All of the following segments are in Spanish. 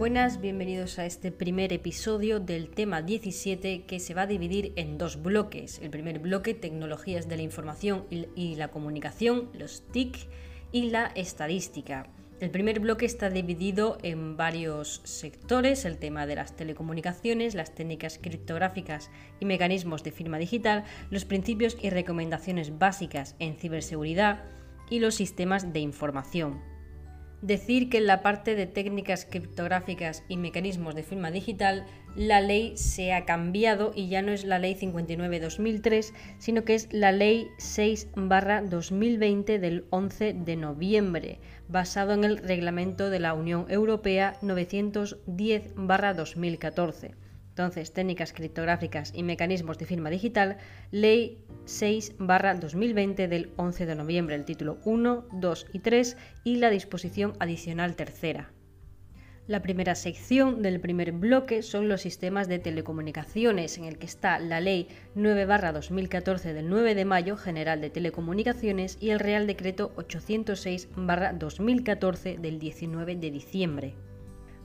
Buenas, bienvenidos a este primer episodio del tema 17 que se va a dividir en dos bloques. El primer bloque, tecnologías de la información y la comunicación, los TIC, y la estadística. El primer bloque está dividido en varios sectores, el tema de las telecomunicaciones, las técnicas criptográficas y mecanismos de firma digital, los principios y recomendaciones básicas en ciberseguridad y los sistemas de información. Decir que en la parte de técnicas criptográficas y mecanismos de firma digital, la ley se ha cambiado y ya no es la ley 59-2003, sino que es la ley 6-2020 del 11 de noviembre, basado en el reglamento de la Unión Europea 910-2014. Entonces, técnicas criptográficas y mecanismos de firma digital, Ley 6-2020 del 11 de noviembre, el título 1, 2 y 3 y la disposición adicional tercera. La primera sección del primer bloque son los sistemas de telecomunicaciones, en el que está la Ley 9-2014 del 9 de mayo General de Telecomunicaciones y el Real Decreto 806-2014 del 19 de diciembre.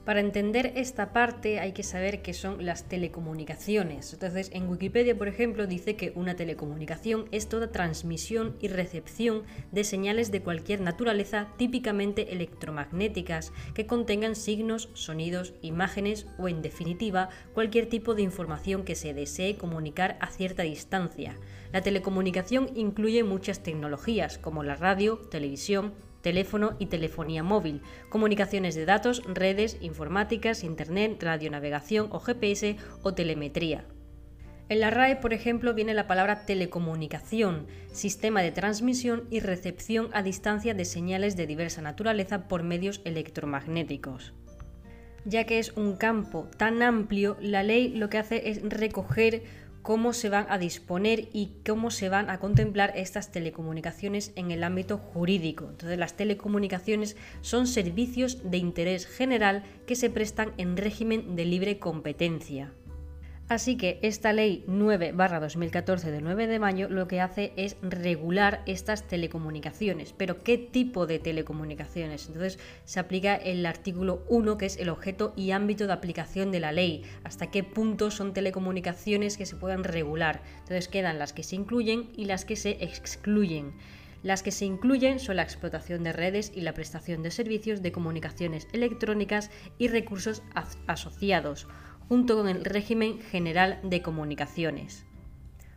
Para entender esta parte hay que saber qué son las telecomunicaciones. Entonces, en Wikipedia, por ejemplo, dice que una telecomunicación es toda transmisión y recepción de señales de cualquier naturaleza, típicamente electromagnéticas, que contengan signos, sonidos, imágenes o, en definitiva, cualquier tipo de información que se desee comunicar a cierta distancia. La telecomunicación incluye muchas tecnologías, como la radio, televisión, teléfono y telefonía móvil, comunicaciones de datos, redes, informáticas, internet, radionavegación o GPS o telemetría. En la RAE, por ejemplo, viene la palabra telecomunicación, sistema de transmisión y recepción a distancia de señales de diversa naturaleza por medios electromagnéticos. Ya que es un campo tan amplio, la ley lo que hace es recoger cómo se van a disponer y cómo se van a contemplar estas telecomunicaciones en el ámbito jurídico. Entonces, las telecomunicaciones son servicios de interés general que se prestan en régimen de libre competencia. Así que esta ley 9-2014 de 9 de mayo lo que hace es regular estas telecomunicaciones. Pero ¿qué tipo de telecomunicaciones? Entonces se aplica el artículo 1 que es el objeto y ámbito de aplicación de la ley. Hasta qué punto son telecomunicaciones que se puedan regular. Entonces quedan las que se incluyen y las que se excluyen. Las que se incluyen son la explotación de redes y la prestación de servicios de comunicaciones electrónicas y recursos asociados junto con el régimen general de comunicaciones.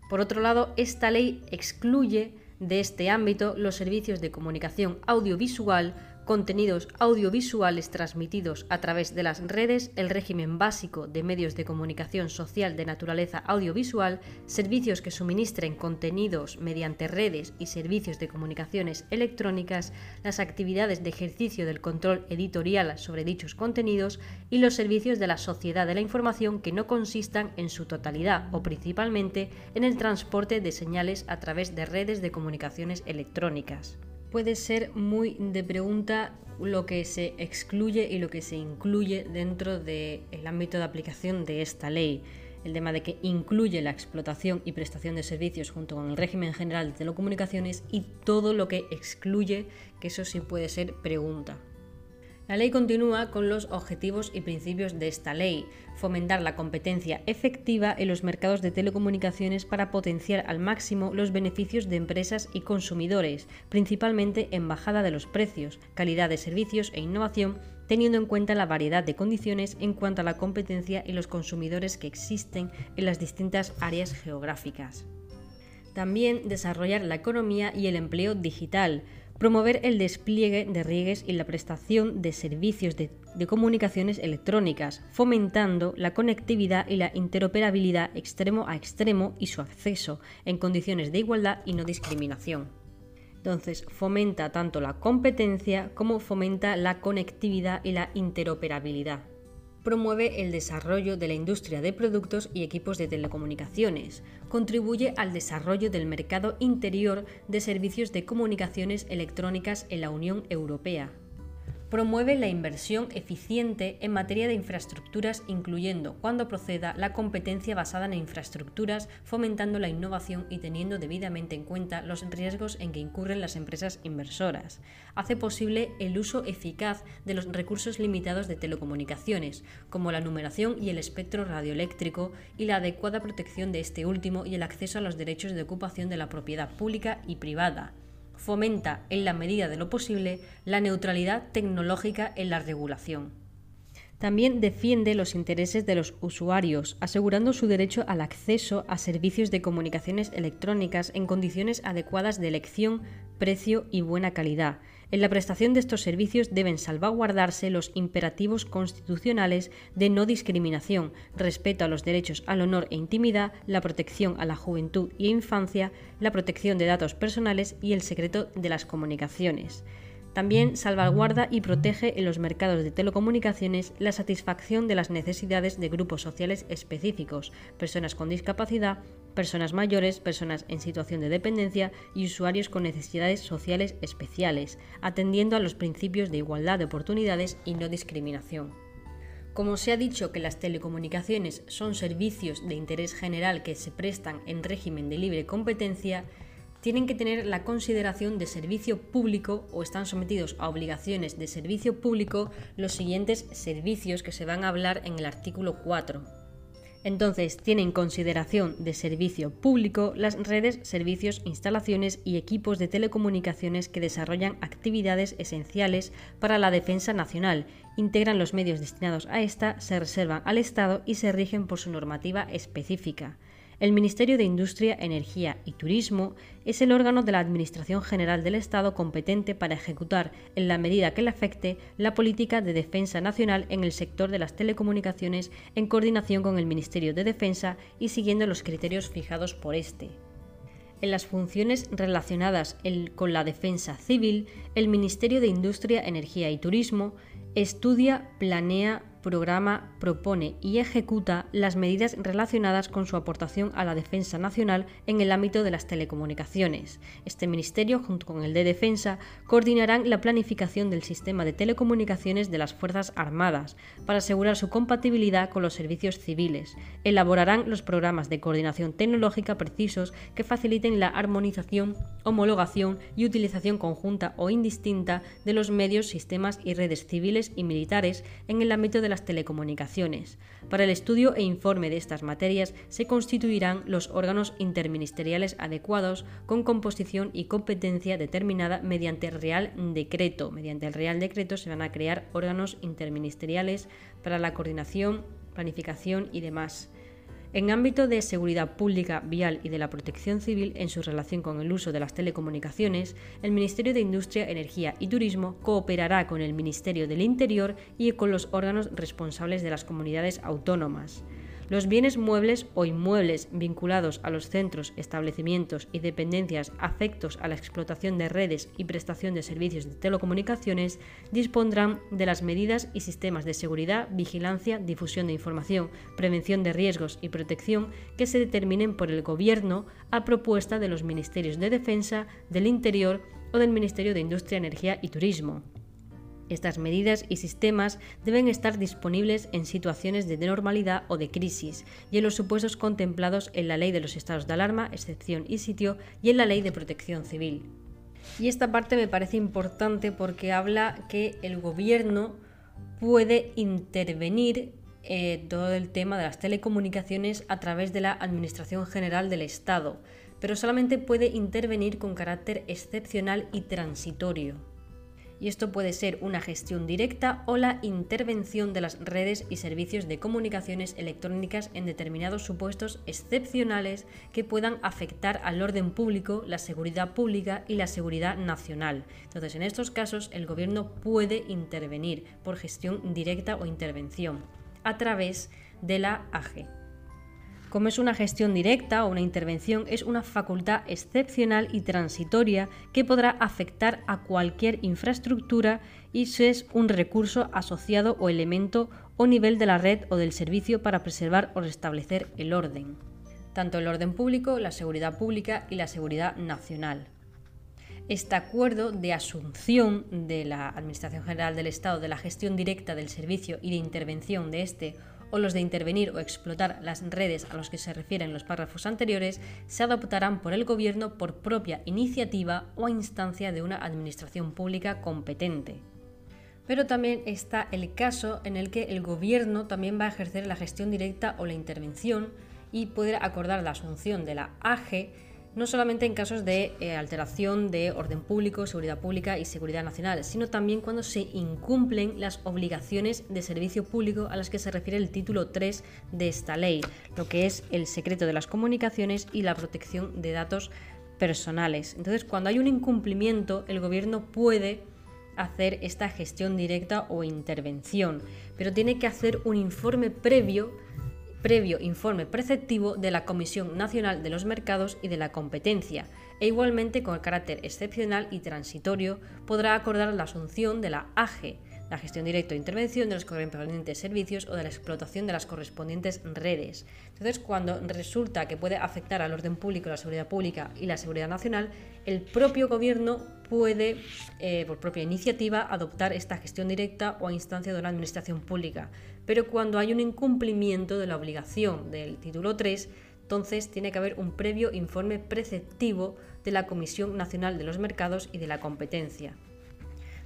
Por otro lado, esta ley excluye de este ámbito los servicios de comunicación audiovisual contenidos audiovisuales transmitidos a través de las redes, el régimen básico de medios de comunicación social de naturaleza audiovisual, servicios que suministren contenidos mediante redes y servicios de comunicaciones electrónicas, las actividades de ejercicio del control editorial sobre dichos contenidos y los servicios de la sociedad de la información que no consistan en su totalidad o principalmente en el transporte de señales a través de redes de comunicaciones electrónicas puede ser muy de pregunta lo que se excluye y lo que se incluye dentro del ámbito de aplicación de esta ley. El tema de que incluye la explotación y prestación de servicios junto con el régimen general de telecomunicaciones y todo lo que excluye, que eso sí puede ser pregunta. La ley continúa con los objetivos y principios de esta ley, fomentar la competencia efectiva en los mercados de telecomunicaciones para potenciar al máximo los beneficios de empresas y consumidores, principalmente en bajada de los precios, calidad de servicios e innovación, teniendo en cuenta la variedad de condiciones en cuanto a la competencia y los consumidores que existen en las distintas áreas geográficas. También desarrollar la economía y el empleo digital, promover el despliegue de riegues y la prestación de servicios de, comunicaciones electrónicas, fomentando la conectividad y la interoperabilidad extremo a extremo y su acceso en condiciones de igualdad y no discriminación. Entonces, fomenta tanto la competencia como fomenta la conectividad y la interoperabilidad promueve el desarrollo de la industria de productos y equipos de telecomunicaciones, contribuye al desarrollo del mercado interior de servicios de comunicaciones electrónicas en la Unión Europea, Promueve la inversión eficiente en materia de infraestructuras, incluyendo, cuando proceda, la competencia basada en infraestructuras, fomentando la innovación y teniendo debidamente en cuenta los riesgos en que incurren las empresas inversoras. Hace posible el uso eficaz de los recursos limitados de telecomunicaciones, como la numeración y el espectro radioeléctrico, y la adecuada protección de este último y el acceso a los derechos de ocupación de la propiedad pública y privada fomenta, en la medida de lo posible, la neutralidad tecnológica en la regulación. También defiende los intereses de los usuarios, asegurando su derecho al acceso a servicios de comunicaciones electrónicas en condiciones adecuadas de elección, precio y buena calidad, en la prestación de estos servicios deben salvaguardarse los imperativos constitucionales de no discriminación, respeto a los derechos al honor e intimidad, la protección a la juventud y infancia, la protección de datos personales y el secreto de las comunicaciones. También salvaguarda y protege en los mercados de telecomunicaciones la satisfacción de las necesidades de grupos sociales específicos, personas con discapacidad, personas mayores, personas en situación de dependencia y usuarios con necesidades sociales especiales, atendiendo a los principios de igualdad de oportunidades y no discriminación. Como se ha dicho que las telecomunicaciones son servicios de interés general que se prestan en régimen de libre competencia, tienen que tener la consideración de servicio público o están sometidos a obligaciones de servicio público los siguientes servicios que se van a hablar en el artículo 4. Entonces, tiene en consideración de servicio público las redes, servicios, instalaciones y equipos de telecomunicaciones que desarrollan actividades esenciales para la defensa nacional, integran los medios destinados a esta, se reservan al Estado y se rigen por su normativa específica. El Ministerio de Industria, Energía y Turismo es el órgano de la Administración General del Estado competente para ejecutar, en la medida que le afecte, la política de defensa nacional en el sector de las telecomunicaciones en coordinación con el Ministerio de Defensa y siguiendo los criterios fijados por este. En las funciones relacionadas con la defensa civil, el Ministerio de Industria, Energía y Turismo estudia, planea, programa, propone y ejecuta las medidas relacionadas con su aportación a la defensa nacional en el ámbito de las telecomunicaciones. Este ministerio, junto con el de Defensa, coordinarán la planificación del sistema de telecomunicaciones de las Fuerzas Armadas para asegurar su compatibilidad con los servicios civiles. Elaborarán los programas de coordinación tecnológica precisos que faciliten la armonización, homologación y utilización conjunta o indistinta de los medios, sistemas y redes civiles y militares en el ámbito de las telecomunicaciones. Para el estudio e informe de estas materias se constituirán los órganos interministeriales adecuados con composición y competencia determinada mediante Real Decreto. Mediante el Real Decreto se van a crear órganos interministeriales para la coordinación, planificación y demás. En ámbito de seguridad pública, vial y de la protección civil en su relación con el uso de las telecomunicaciones, el Ministerio de Industria, Energía y Turismo cooperará con el Ministerio del Interior y con los órganos responsables de las comunidades autónomas. Los bienes muebles o inmuebles vinculados a los centros, establecimientos y dependencias afectos a la explotación de redes y prestación de servicios de telecomunicaciones dispondrán de las medidas y sistemas de seguridad, vigilancia, difusión de información, prevención de riesgos y protección que se determinen por el Gobierno a propuesta de los Ministerios de Defensa, del Interior o del Ministerio de Industria, Energía y Turismo. Estas medidas y sistemas deben estar disponibles en situaciones de normalidad o de crisis y en los supuestos contemplados en la Ley de los Estados de Alarma, excepción y sitio y en la Ley de Protección Civil. Y esta parte me parece importante porque habla que el gobierno puede intervenir eh, todo el tema de las telecomunicaciones a través de la Administración General del Estado, pero solamente puede intervenir con carácter excepcional y transitorio y esto puede ser una gestión directa o la intervención de las redes y servicios de comunicaciones electrónicas en determinados supuestos excepcionales que puedan afectar al orden público, la seguridad pública y la seguridad nacional. Entonces, en estos casos, el gobierno puede intervenir por gestión directa o intervención a través de la AG. Como es una gestión directa o una intervención, es una facultad excepcional y transitoria que podrá afectar a cualquier infraestructura y es un recurso asociado o elemento o nivel de la red o del servicio para preservar o restablecer el orden. Tanto el orden público, la seguridad pública y la seguridad nacional. Este acuerdo de asunción de la Administración General del Estado de la gestión directa del servicio y de intervención de este o los de intervenir o explotar las redes a los que se refieren los párrafos anteriores se adoptarán por el Gobierno por propia iniciativa o a instancia de una administración pública competente. Pero también está el caso en el que el Gobierno también va a ejercer la gestión directa o la intervención y poder acordar la asunción de la AGE no solamente en casos de eh, alteración de orden público, seguridad pública y seguridad nacional, sino también cuando se incumplen las obligaciones de servicio público a las que se refiere el título 3 de esta ley, lo que es el secreto de las comunicaciones y la protección de datos personales. Entonces, cuando hay un incumplimiento, el gobierno puede hacer esta gestión directa o intervención, pero tiene que hacer un informe previo previo informe preceptivo de la Comisión Nacional de los Mercados y de la Competencia, e igualmente con carácter excepcional y transitorio podrá acordar la asunción de la AGE, la gestión directa o intervención de los correspondientes servicios o de la explotación de las correspondientes redes. Entonces, cuando resulta que puede afectar al orden público, la seguridad pública y la seguridad nacional, el propio gobierno puede, eh, por propia iniciativa, adoptar esta gestión directa o a instancia de una administración pública. Pero cuando hay un incumplimiento de la obligación del título 3, entonces tiene que haber un previo informe preceptivo de la Comisión Nacional de los Mercados y de la Competencia.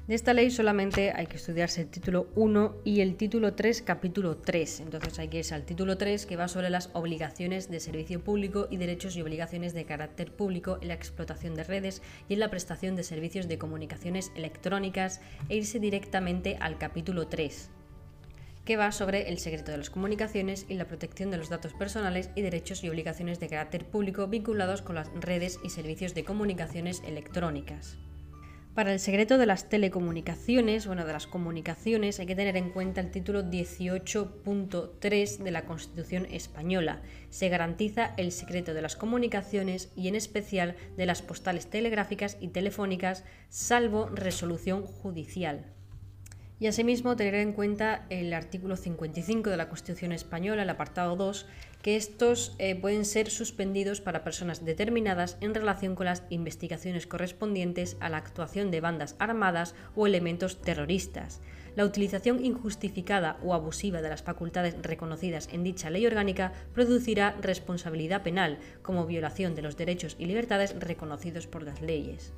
De esta ley solamente hay que estudiarse el título 1 y el título 3, capítulo 3. Entonces hay que irse al título 3 que va sobre las obligaciones de servicio público y derechos y obligaciones de carácter público en la explotación de redes y en la prestación de servicios de comunicaciones electrónicas e irse directamente al capítulo 3 que va sobre el secreto de las comunicaciones y la protección de los datos personales y derechos y obligaciones de carácter público vinculados con las redes y servicios de comunicaciones electrónicas. Para el secreto de las telecomunicaciones, bueno, de las comunicaciones, hay que tener en cuenta el título 18.3 de la Constitución española. Se garantiza el secreto de las comunicaciones y en especial de las postales telegráficas y telefónicas, salvo resolución judicial. Y asimismo tener en cuenta el artículo 55 de la Constitución española, el apartado 2, que estos eh, pueden ser suspendidos para personas determinadas en relación con las investigaciones correspondientes a la actuación de bandas armadas o elementos terroristas. La utilización injustificada o abusiva de las facultades reconocidas en dicha ley orgánica producirá responsabilidad penal como violación de los derechos y libertades reconocidos por las leyes.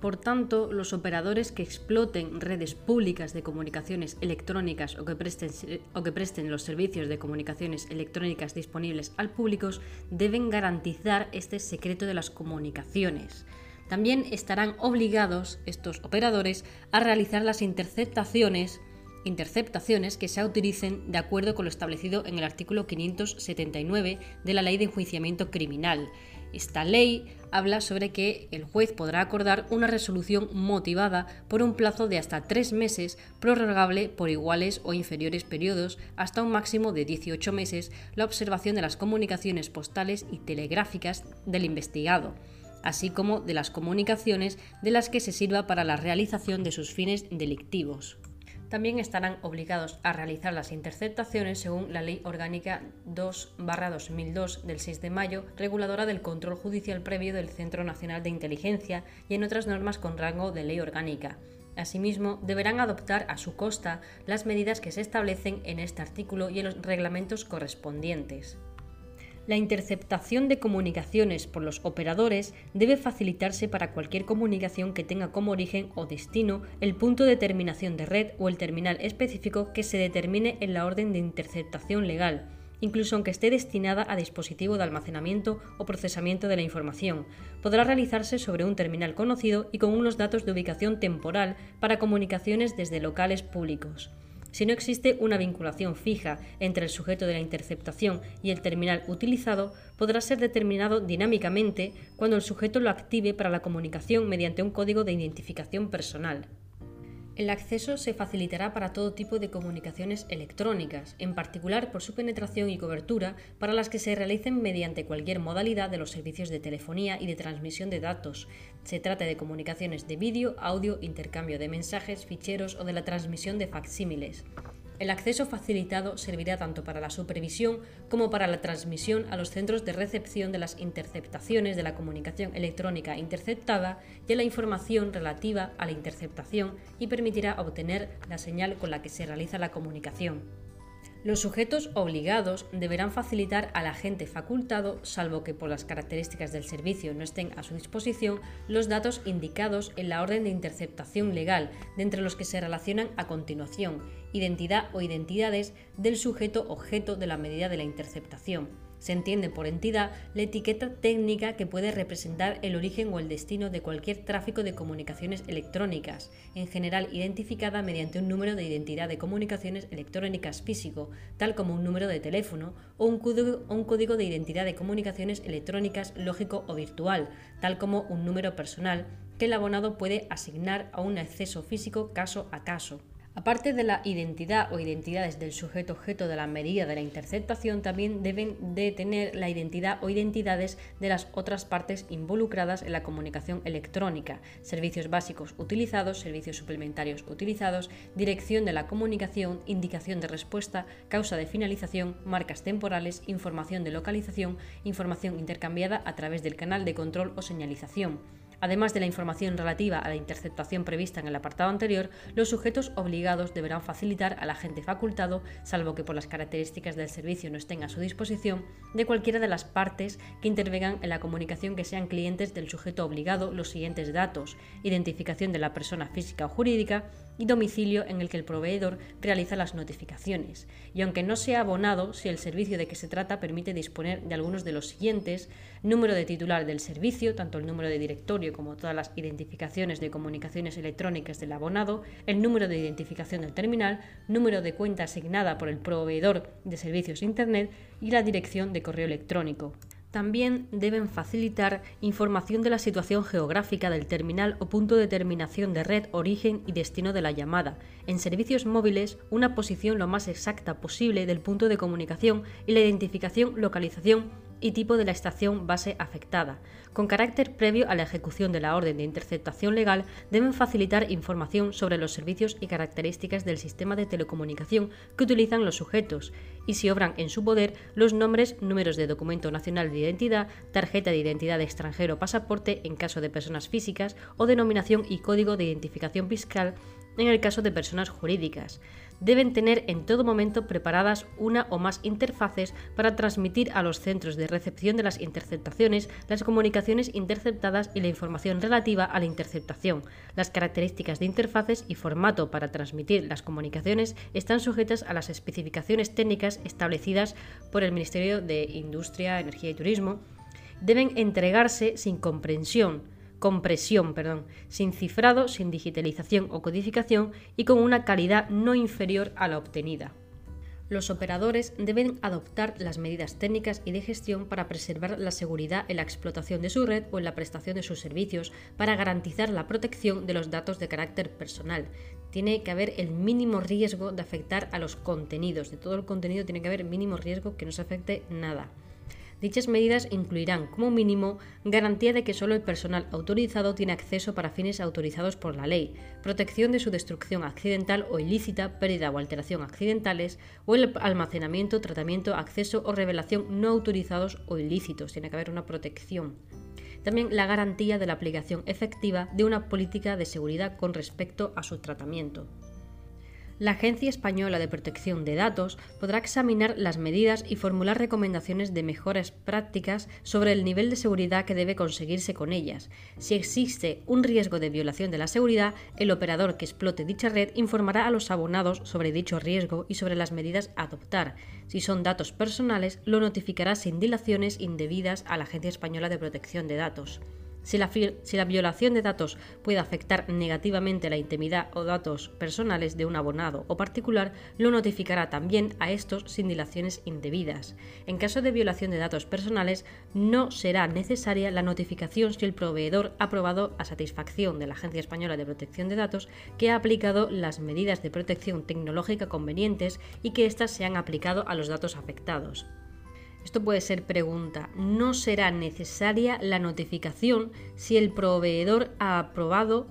Por tanto, los operadores que exploten redes públicas de comunicaciones electrónicas o que, presten, los servicios de comunicaciones electrónicas disponibles al público deben garantizar este secreto de las comunicaciones. También estarán obligados estos operadores a realizar las interceptaciones interceptaciones que se autoricen de acuerdo con lo establecido en el artículo 579 de la Ley de Enjuiciamiento Criminal esta ley habla sobre que el juez podrá acordar una resolución motivada por un plazo de hasta tres meses, prorrogable por iguales o inferiores periodos, hasta un máximo de 18 meses, la observación de las comunicaciones postales y telegráficas del investigado así como de las comunicaciones de las que se sirva para la realización de sus fines delictivos también estarán obligados a realizar las interceptaciones según la Ley Orgánica 2-2002 del 6 de mayo, reguladora del control judicial previo del Centro Nacional de Inteligencia y en otras normas con rango de ley orgánica. Asimismo, deberán adoptar a su costa las medidas que se establecen en este artículo y en los reglamentos correspondientes. La interceptación de comunicaciones por los operadores debe facilitarse para cualquier comunicación que tenga como origen o destino el punto de terminación de red o el terminal específico que se determine en la orden de interceptación legal, incluso aunque esté destinada a dispositivo de almacenamiento o procesamiento de la información. Podrá realizarse sobre un terminal conocido y con unos datos de ubicación temporal para comunicaciones desde locales públicos. Si no existe una vinculación fija entre el sujeto de la interceptación y el terminal utilizado, podrá ser determinado dinámicamente cuando el sujeto lo active para la comunicación mediante un código de identificación personal. El acceso se facilitará para todo tipo de comunicaciones electrónicas, en particular por su penetración y cobertura para las que se realicen mediante cualquier modalidad de los servicios de telefonía y de transmisión de datos. Se trata de comunicaciones de vídeo, audio, intercambio de mensajes, ficheros o de la transmisión de facsímiles. El acceso facilitado servirá tanto para la supervisión como para la transmisión a los centros de recepción de las interceptaciones de la comunicación electrónica interceptada y a la información relativa a la interceptación y permitirá obtener la señal con la que se realiza la comunicación. Los sujetos obligados deberán facilitar al agente facultado, salvo que por las características del servicio no estén a su disposición, los datos indicados en la orden de interceptación legal, de entre los que se relacionan a continuación, identidad o identidades del sujeto objeto de la medida de la interceptación se entiende por entidad la etiqueta técnica que puede representar el origen o el destino de cualquier tráfico de comunicaciones electrónicas, en general identificada mediante un número de identidad de comunicaciones electrónicas físico, tal como un número de teléfono, o un código, un código de identidad de comunicaciones electrónicas lógico o virtual, tal como un número personal, que el abonado puede asignar a un acceso físico caso a caso. Aparte de la identidad o identidades del sujeto objeto de la medida de la interceptación, también deben de tener la identidad o identidades de las otras partes involucradas en la comunicación electrónica, servicios básicos utilizados, servicios suplementarios utilizados, dirección de la comunicación, indicación de respuesta, causa de finalización, marcas temporales, información de localización, información intercambiada a través del canal de control o señalización. Además de la información relativa a la interceptación prevista en el apartado anterior, los sujetos obligados deberán facilitar al agente facultado, salvo que por las características del servicio no estén a su disposición, de cualquiera de las partes que intervengan en la comunicación que sean clientes del sujeto obligado los siguientes datos, identificación de la persona física o jurídica, y domicilio en el que el proveedor realiza las notificaciones. Y aunque no sea abonado, si el servicio de que se trata permite disponer de algunos de los siguientes, número de titular del servicio, tanto el número de directorio como todas las identificaciones de comunicaciones electrónicas del abonado, el número de identificación del terminal, número de cuenta asignada por el proveedor de servicios Internet y la dirección de correo electrónico. También deben facilitar información de la situación geográfica del terminal o punto de terminación de red, origen y destino de la llamada. En servicios móviles, una posición lo más exacta posible del punto de comunicación y la identificación, localización y tipo de la estación base afectada. Con carácter previo a la ejecución de la orden de interceptación legal, deben facilitar información sobre los servicios y características del sistema de telecomunicación que utilizan los sujetos, y si obran en su poder, los nombres, números de documento nacional de identidad, tarjeta de identidad de extranjero o pasaporte en caso de personas físicas o denominación y código de identificación fiscal en el caso de personas jurídicas deben tener en todo momento preparadas una o más interfaces para transmitir a los centros de recepción de las interceptaciones las comunicaciones interceptadas y la información relativa a la interceptación. Las características de interfaces y formato para transmitir las comunicaciones están sujetas a las especificaciones técnicas establecidas por el Ministerio de Industria, Energía y Turismo. Deben entregarse sin comprensión compresión, perdón, sin cifrado, sin digitalización o codificación y con una calidad no inferior a la obtenida. Los operadores deben adoptar las medidas técnicas y de gestión para preservar la seguridad en la explotación de su red o en la prestación de sus servicios para garantizar la protección de los datos de carácter personal. Tiene que haber el mínimo riesgo de afectar a los contenidos. De todo el contenido tiene que haber mínimo riesgo que no se afecte nada. Dichas medidas incluirán, como mínimo, garantía de que solo el personal autorizado tiene acceso para fines autorizados por la ley, protección de su destrucción accidental o ilícita, pérdida o alteración accidentales, o el almacenamiento, tratamiento, acceso o revelación no autorizados o ilícitos. Tiene que haber una protección también la garantía de la aplicación efectiva de una política de seguridad con respecto a su tratamiento la Agencia Española de Protección de Datos podrá examinar las medidas y formular recomendaciones de mejoras prácticas sobre el nivel de seguridad que debe conseguirse con ellas. Si existe un riesgo de violación de la seguridad, el operador que explote dicha red informará a los abonados sobre dicho riesgo y sobre las medidas a adoptar. Si son datos personales, lo notificará sin dilaciones indebidas a la Agencia Española de Protección de Datos. Si la, violación de datos puede afectar negativamente la intimidad o datos personales de un abonado o particular, lo notificará también a estos sin dilaciones indebidas. En caso de violación de datos personales, no será necesaria la notificación si el proveedor ha probado a satisfacción de la Agencia Española de Protección de Datos que ha aplicado las medidas de protección tecnológica convenientes y que éstas se han aplicado a los datos afectados. Esto puede ser pregunta. No será necesaria la notificación si el proveedor ha aprobado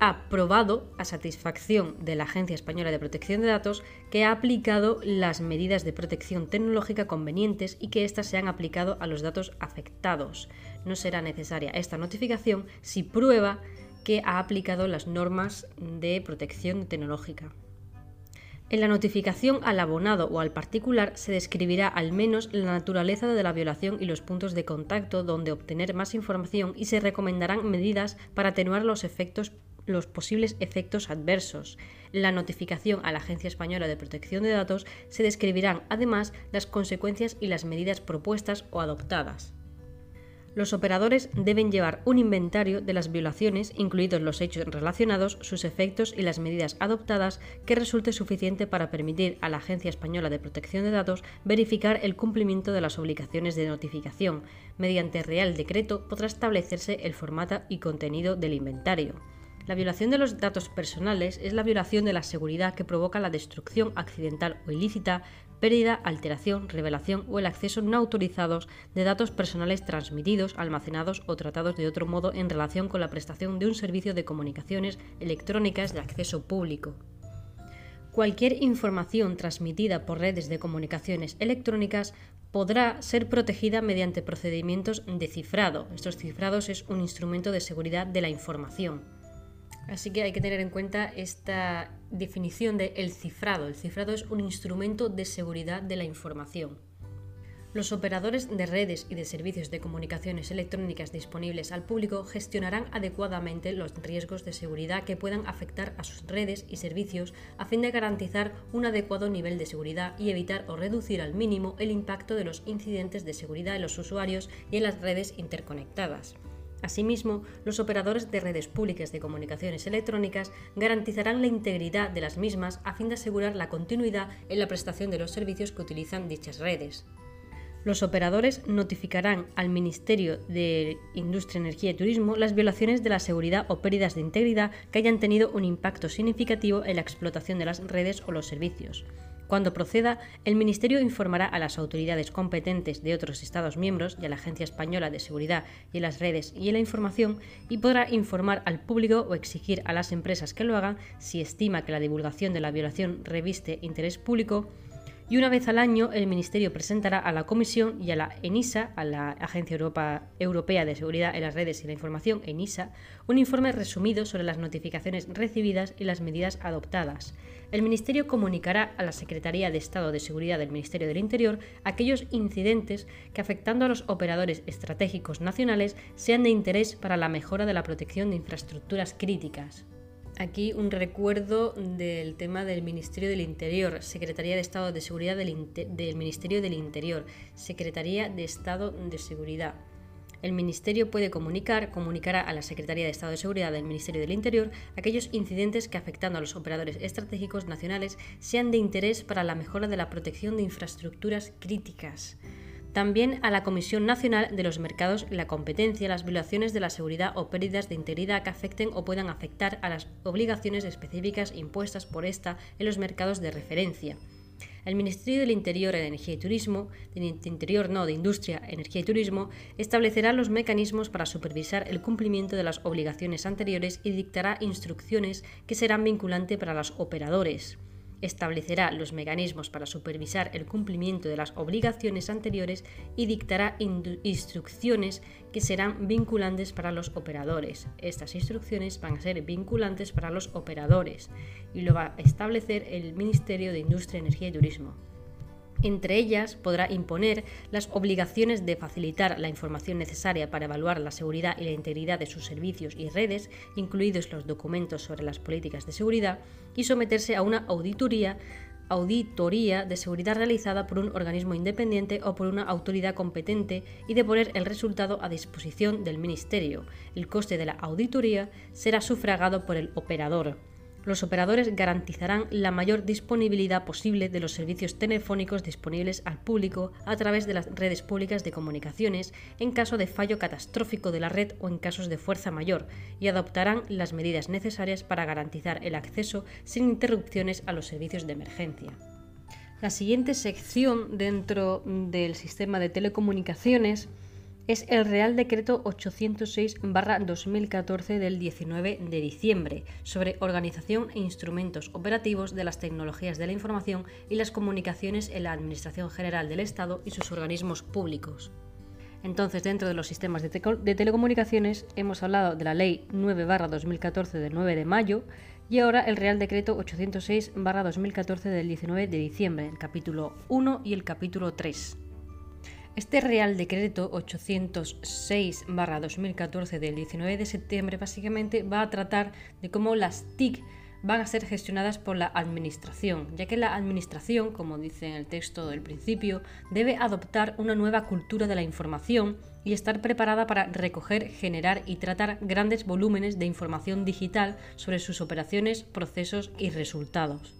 ha probado a satisfacción de la Agencia Española de Protección de Datos que ha aplicado las medidas de protección tecnológica convenientes y que éstas se han aplicado a los datos afectados. No será necesaria esta notificación si prueba que ha aplicado las normas de protección tecnológica. En la notificación al abonado o al particular se describirá al menos la naturaleza de la violación y los puntos de contacto donde obtener más información y se recomendarán medidas para atenuar los efectos los posibles efectos adversos. En la notificación a la Agencia Española de Protección de Datos se describirán además las consecuencias y las medidas propuestas o adoptadas. Los operadores deben llevar un inventario de las violaciones, incluidos los hechos relacionados, sus efectos y las medidas adoptadas que resulte suficiente para permitir a la Agencia Española de Protección de Datos verificar el cumplimiento de las obligaciones de notificación. Mediante Real Decreto podrá establecerse el formato y contenido del inventario. La violación de los datos personales es la violación de la seguridad que provoca la destrucción accidental o ilícita, pérdida, alteración, revelación o el acceso no autorizados de datos personales transmitidos, almacenados o tratados de otro modo en relación con la prestación de un servicio de comunicaciones electrónicas de acceso público. Cualquier información transmitida por redes de comunicaciones electrónicas podrá ser protegida mediante procedimientos de cifrado. Estos cifrados es un instrumento de seguridad de la información. Así que hay que tener en cuenta esta definición de el cifrado. El cifrado es un instrumento de seguridad de la información. Los operadores de redes y de servicios de comunicaciones electrónicas disponibles al público gestionarán adecuadamente los riesgos de seguridad que puedan afectar a sus redes y servicios a fin de garantizar un adecuado nivel de seguridad y evitar o reducir al mínimo el impacto de los incidentes de seguridad en los usuarios y en las redes interconectadas. Asimismo, los operadores de redes públicas de comunicaciones electrónicas garantizarán la integridad de las mismas a fin de asegurar la continuidad en la prestación de los servicios que utilizan dichas redes. Los operadores notificarán al Ministerio de Industria, Energía y Turismo las violaciones de la seguridad o pérdidas de integridad que hayan tenido un impacto significativo en la explotación de las redes o los servicios. Cuando proceda, el Ministerio informará a las autoridades competentes de otros Estados miembros y a la Agencia Española de Seguridad y en las redes y en la información y podrá informar al público o exigir a las empresas que lo hagan si estima que la divulgación de la violación reviste interés público y una vez al año el Ministerio presentará a la Comisión y a la ENISA, a la Agencia Europea de Seguridad en las Redes y la Información, ENISA, un informe resumido sobre las notificaciones recibidas y las medidas adoptadas. El Ministerio comunicará a la Secretaría de Estado de Seguridad del Ministerio del Interior aquellos incidentes que afectando a los operadores estratégicos nacionales sean de interés para la mejora de la protección de infraestructuras críticas. Aquí un recuerdo del tema del Ministerio del Interior, Secretaría de Estado de Seguridad del, Ministerio del Interior, Secretaría de Estado de Seguridad. El Ministerio puede comunicar, comunicará a la Secretaría de Estado de Seguridad del Ministerio del Interior aquellos incidentes que afectando a los operadores estratégicos nacionales sean de interés para la mejora de la protección de infraestructuras críticas. También a la Comisión Nacional de los Mercados la competencia, las violaciones de la seguridad o pérdidas de integridad que afecten o puedan afectar a las obligaciones específicas impuestas por esta en los mercados de referencia. El Ministerio del Interior, de Energía y Turismo, de Interior no, de Industria, Energía y Turismo, establecerá los mecanismos para supervisar el cumplimiento de las obligaciones anteriores y dictará instrucciones que serán vinculantes para los operadores establecerá los mecanismos para supervisar el cumplimiento de las obligaciones anteriores y dictará instrucciones que serán vinculantes para los operadores. Estas instrucciones van a ser vinculantes para los operadores y lo va a establecer el Ministerio de Industria, Energía y Turismo. Entre ellas podrá imponer las obligaciones de facilitar la información necesaria para evaluar la seguridad y la integridad de sus servicios y redes, incluidos los documentos sobre las políticas de seguridad, y someterse a una auditoría auditoría de seguridad realizada por un organismo independiente o por una autoridad competente y de poner el resultado a disposición del Ministerio. El coste de la auditoría será sufragado por el operador los operadores garantizarán la mayor disponibilidad posible de los servicios telefónicos disponibles al público a través de las redes públicas de comunicaciones en caso de fallo catastrófico de la red o en casos de fuerza mayor y adoptarán las medidas necesarias para garantizar el acceso sin interrupciones a los servicios de emergencia. La siguiente sección dentro del sistema de telecomunicaciones es el Real Decreto 806-2014 del 19 de diciembre sobre organización e instrumentos operativos de las tecnologías de la información y las comunicaciones en la Administración General del Estado y sus organismos públicos. Entonces, dentro de los sistemas de, telecomunicaciones, hemos hablado de la Ley 9-2014 del 9 de mayo y ahora el Real Decreto 806-2014 del 19 de diciembre, el capítulo 1 y el capítulo 3. Este Real Decreto 806-2014 del 19 de septiembre básicamente va a tratar de cómo las TIC van a ser gestionadas por la Administración, ya que la Administración, como dice en el texto del principio, debe adoptar una nueva cultura de la información y estar preparada para recoger, generar y tratar grandes volúmenes de información digital sobre sus operaciones, procesos y resultados.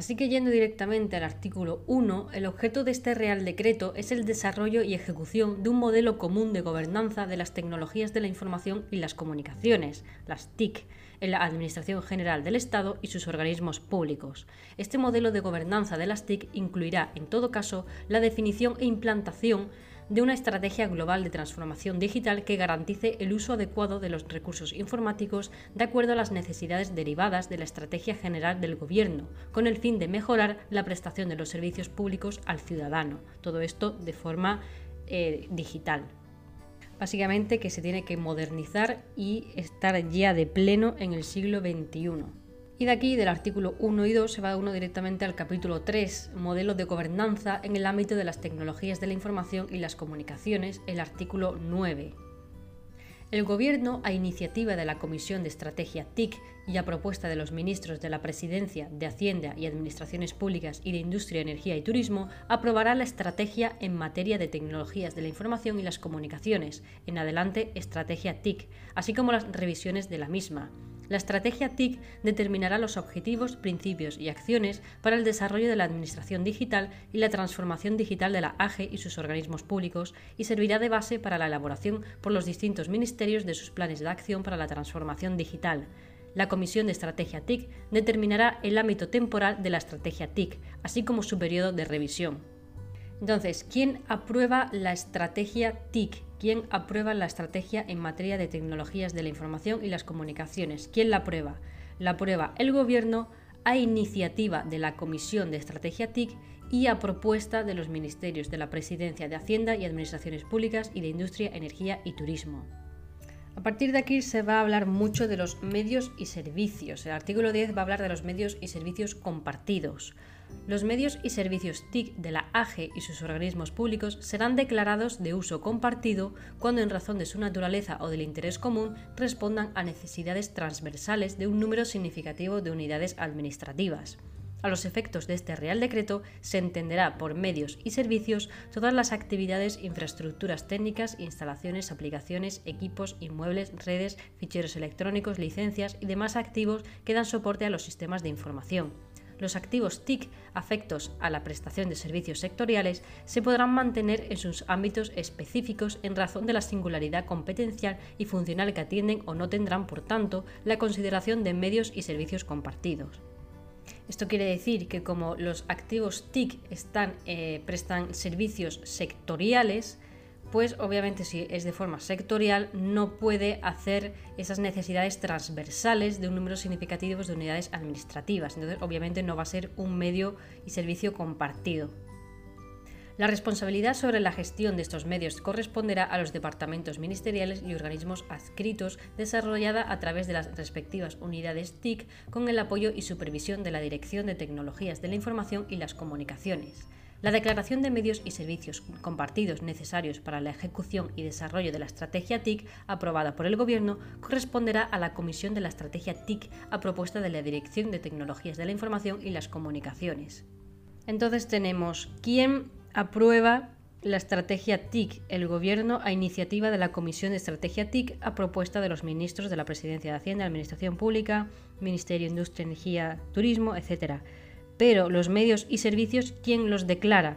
Así que yendo directamente al artículo 1, el objeto de este Real Decreto es el desarrollo y ejecución de un modelo común de gobernanza de las tecnologías de la información y las comunicaciones, las TIC, en la Administración General del Estado y sus organismos públicos. Este modelo de gobernanza de las TIC incluirá, en todo caso, la definición e implantación de una estrategia global de transformación digital que garantice el uso adecuado de los recursos informáticos de acuerdo a las necesidades derivadas de la estrategia general del Gobierno, con el fin de mejorar la prestación de los servicios públicos al ciudadano. Todo esto de forma eh, digital. Básicamente que se tiene que modernizar y estar ya de pleno en el siglo XXI. Y de aquí, del artículo 1 y 2, se va uno directamente al capítulo 3, modelos de gobernanza en el ámbito de las tecnologías de la información y las comunicaciones, el artículo 9. El Gobierno, a iniciativa de la Comisión de Estrategia TIC y a propuesta de los ministros de la Presidencia, de Hacienda y Administraciones Públicas y de Industria, Energía y Turismo, aprobará la estrategia en materia de tecnologías de la información y las comunicaciones, en adelante Estrategia TIC, así como las revisiones de la misma la estrategia TIC determinará los objetivos, principios y acciones para el desarrollo de la administración digital y la transformación digital de la AGE y sus organismos públicos y servirá de base para la elaboración por los distintos ministerios de sus planes de acción para la transformación digital. La Comisión de Estrategia TIC determinará el ámbito temporal de la estrategia TIC, así como su periodo de revisión. Entonces, ¿quién aprueba la estrategia TIC? ¿Quién aprueba la estrategia en materia de tecnologías de la información y las comunicaciones? ¿Quién la aprueba? La aprueba el Gobierno a iniciativa de la Comisión de Estrategia TIC y a propuesta de los ministerios de la Presidencia de Hacienda y Administraciones Públicas y de Industria, Energía y Turismo. A partir de aquí se va a hablar mucho de los medios y servicios. El artículo 10 va a hablar de los medios y servicios compartidos. Los medios y servicios TIC de la AGE y sus organismos públicos serán declarados de uso compartido cuando en razón de su naturaleza o del interés común respondan a necesidades transversales de un número significativo de unidades administrativas. A los efectos de este Real Decreto se entenderá por medios y servicios todas las actividades, infraestructuras técnicas, instalaciones, aplicaciones, equipos, inmuebles, redes, ficheros electrónicos, licencias y demás activos que dan soporte a los sistemas de información los activos TIC afectos a la prestación de servicios sectoriales se podrán mantener en sus ámbitos específicos en razón de la singularidad competencial y funcional que atienden o no tendrán, por tanto, la consideración de medios y servicios compartidos. Esto quiere decir que como los activos TIC eh, prestan servicios sectoriales, pues obviamente si es de forma sectorial no puede hacer esas necesidades transversales de un número significativo de unidades administrativas. Entonces obviamente no va a ser un medio y servicio compartido. La responsabilidad sobre la gestión de estos medios corresponderá a los departamentos ministeriales y organismos adscritos desarrollada a través de las respectivas unidades TIC con el apoyo y supervisión de la Dirección de Tecnologías de la Información y las Comunicaciones. La declaración de medios y servicios compartidos necesarios para la ejecución y desarrollo de la estrategia TIC aprobada por el Gobierno corresponderá a la Comisión de la Estrategia TIC a propuesta de la Dirección de Tecnologías de la Información y las Comunicaciones. Entonces tenemos quién aprueba la estrategia TIC, el Gobierno a iniciativa de la Comisión de Estrategia TIC a propuesta de los ministros de la Presidencia de Hacienda, Administración Pública, Ministerio de Industria, Energía, Turismo, etc pero los medios y servicios, ¿quién los declara?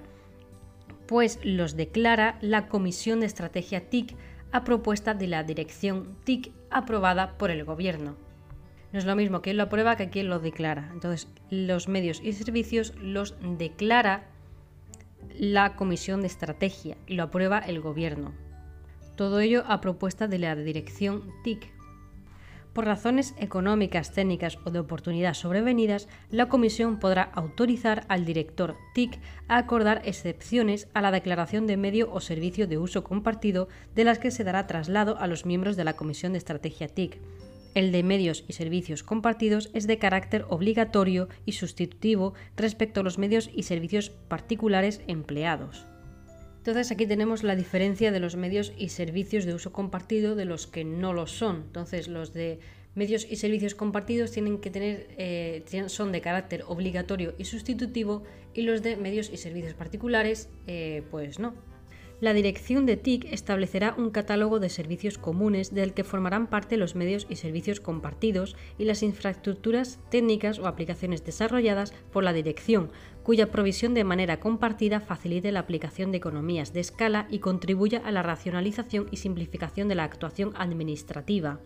Pues los declara la Comisión de Estrategia TIC a propuesta de la Dirección TIC aprobada por el Gobierno. No es lo mismo quién lo aprueba que quién lo declara. Entonces, los medios y servicios los declara la Comisión de Estrategia y lo aprueba el Gobierno. Todo ello a propuesta de la dirección TIC. Por razones económicas, técnicas o de oportunidad sobrevenidas, la Comisión podrá autorizar al director TIC a acordar excepciones a la declaración de medio o servicio de uso compartido de las que se dará traslado a los miembros de la Comisión de Estrategia TIC. El de medios y servicios compartidos es de carácter obligatorio y sustitutivo respecto a los medios y servicios particulares empleados. Entonces aquí tenemos la diferencia de los medios y servicios de uso compartido de los que no lo son. Entonces los de medios y servicios compartidos tienen que tener, eh, son de carácter obligatorio y sustitutivo y los de medios y servicios particulares eh, pues no la dirección de TIC establecerá un catálogo de servicios comunes del que formarán parte los medios y servicios compartidos y las infraestructuras técnicas o aplicaciones desarrolladas por la dirección, cuya provisión de manera compartida facilite la aplicación de economías de escala y contribuya a la racionalización y simplificación de la actuación administrativa.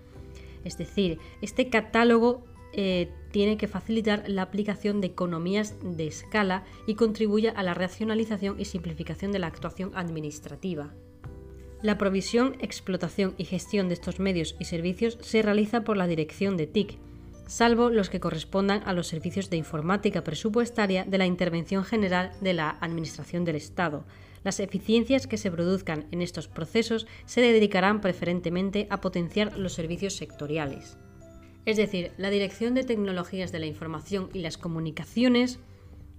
Es decir, este catálogo eh, tiene que facilitar la aplicación de economías de escala y contribuya a la racionalización y simplificación de la actuación administrativa. La provisión, explotación y gestión de estos medios y servicios se realiza por la dirección de TIC, salvo los que correspondan a los servicios de informática presupuestaria de la Intervención General de la Administración del Estado. Las eficiencias que se produzcan en estos procesos se dedicarán preferentemente a potenciar los servicios sectoriales. Es decir, la Dirección de Tecnologías de la Información y las Comunicaciones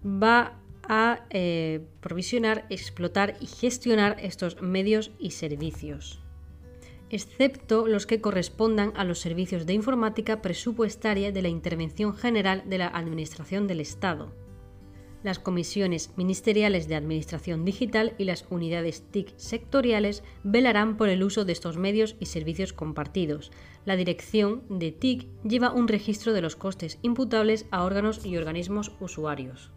va a eh, provisionar, explotar y gestionar estos medios y servicios, excepto los que correspondan a los servicios de informática presupuestaria de la Intervención General de la Administración del Estado las comisiones ministeriales de Administración Digital y las unidades TIC sectoriales velarán por el uso de estos medios y servicios compartidos. La dirección de TIC lleva un registro de los costes imputables a órganos y organismos usuarios.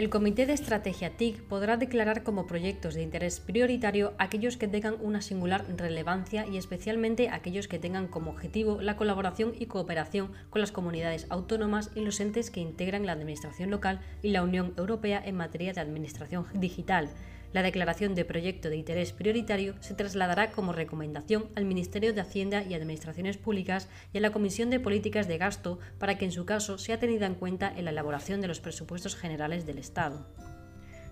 El Comité de Estrategia TIC podrá declarar como proyectos de interés prioritario aquellos que tengan una singular relevancia y especialmente aquellos que tengan como objetivo la colaboración y cooperación con las comunidades autónomas y los entes que integran la Administración local y la Unión Europea en materia de administración digital, la declaración de proyecto de interés prioritario se trasladará como recomendación al Ministerio de Hacienda y Administraciones Públicas y a la Comisión de Políticas de Gasto para que en su caso sea tenida en cuenta en la elaboración de los presupuestos generales del Estado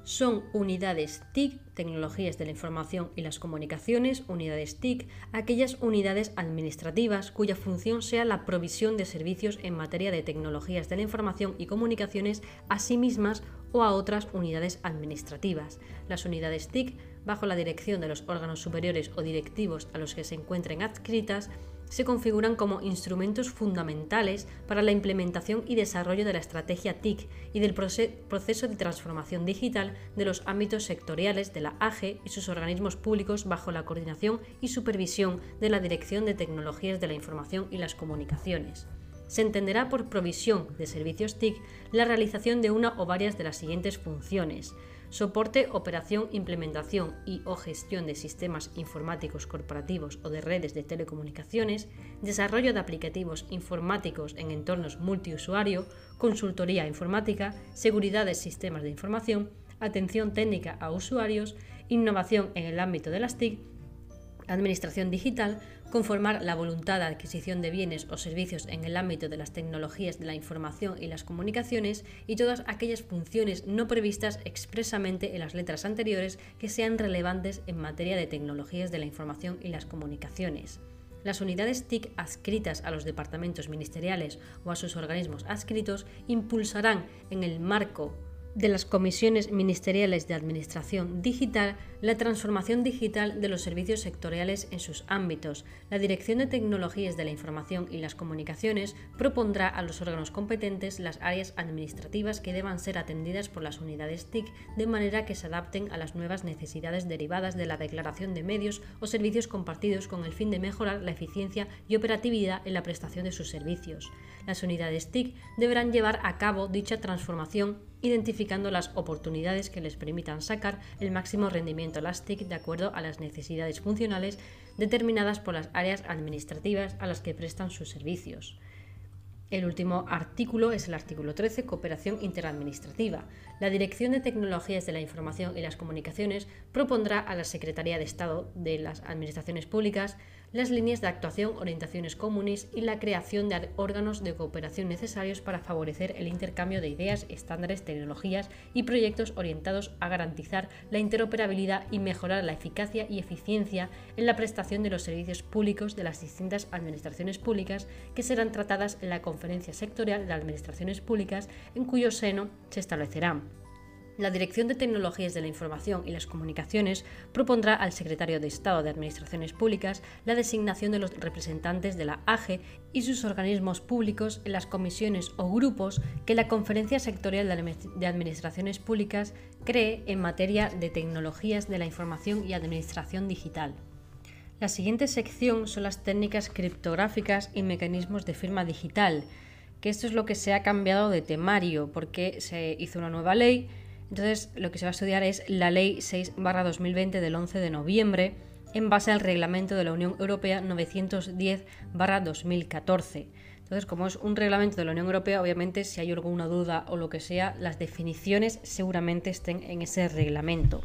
son unidades TIC, tecnologías de la información y las comunicaciones, unidades TIC, aquellas unidades administrativas cuya función sea la provisión de servicios en materia de tecnologías de la información y comunicaciones a sí mismas o a otras unidades administrativas. Las unidades TIC, bajo la dirección de los órganos superiores o directivos a los que se encuentren adscritas, se configuran como instrumentos fundamentales para la implementación y desarrollo de la estrategia TIC y del proceso de transformación digital de los ámbitos sectoriales de la AGE y sus organismos públicos bajo la coordinación y supervisión de la Dirección de Tecnologías de la Información y las Comunicaciones. Se entenderá por provisión de servicios TIC la realización de una o varias de las siguientes funciones soporte, operación, implementación y o gestión de sistemas informáticos corporativos o de redes de telecomunicaciones, desarrollo de aplicativos informáticos en entornos multiusuario, consultoría informática, seguridad de sistemas de información, atención técnica a usuarios, innovación en el ámbito de las TIC, administración digital, conformar la voluntad de adquisición de bienes o servicios en el ámbito de las tecnologías de la información y las comunicaciones y todas aquellas funciones no previstas expresamente en las letras anteriores que sean relevantes en materia de tecnologías de la información y las comunicaciones. Las unidades TIC adscritas a los departamentos ministeriales o a sus organismos adscritos impulsarán en el marco de las comisiones ministeriales de Administración Digital la transformación digital de los servicios sectoriales en sus ámbitos. La Dirección de Tecnologías de la Información y las Comunicaciones propondrá a los órganos competentes las áreas administrativas que deban ser atendidas por las unidades TIC de manera que se adapten a las nuevas necesidades derivadas de la declaración de medios o servicios compartidos con el fin de mejorar la eficiencia y operatividad en la prestación de sus servicios. Las unidades TIC deberán llevar a cabo dicha transformación identificando las oportunidades que les permitan sacar el máximo rendimiento a de acuerdo a las necesidades funcionales determinadas por las áreas administrativas a las que prestan sus servicios. El último artículo es el artículo 13, Cooperación Interadministrativa. La Dirección de Tecnologías de la Información y las Comunicaciones propondrá a la Secretaría de Estado de las Administraciones Públicas las líneas de actuación, orientaciones comunes y la creación de órganos de cooperación necesarios para favorecer el intercambio de ideas, estándares, tecnologías y proyectos orientados a garantizar la interoperabilidad y mejorar la eficacia y eficiencia en la prestación de los servicios públicos de las distintas administraciones públicas que serán tratadas en la Conferencia Sectorial de Administraciones Públicas en cuyo seno se establecerán la Dirección de Tecnologías de la Información y las Comunicaciones propondrá al Secretario de Estado de Administraciones Públicas la designación de los representantes de la AGE y sus organismos públicos en las comisiones o grupos que la Conferencia Sectorial de Administraciones Públicas cree en materia de tecnologías de la información y administración digital. La siguiente sección son las técnicas criptográficas y mecanismos de firma digital, que esto es lo que se ha cambiado de temario porque se hizo una nueva ley entonces, lo que se va a estudiar es la Ley 6-2020 del 11 de noviembre, en base al Reglamento de la Unión Europea 910-2014. Entonces, como es un reglamento de la Unión Europea, obviamente si hay alguna duda o lo que sea, las definiciones seguramente estén en ese reglamento.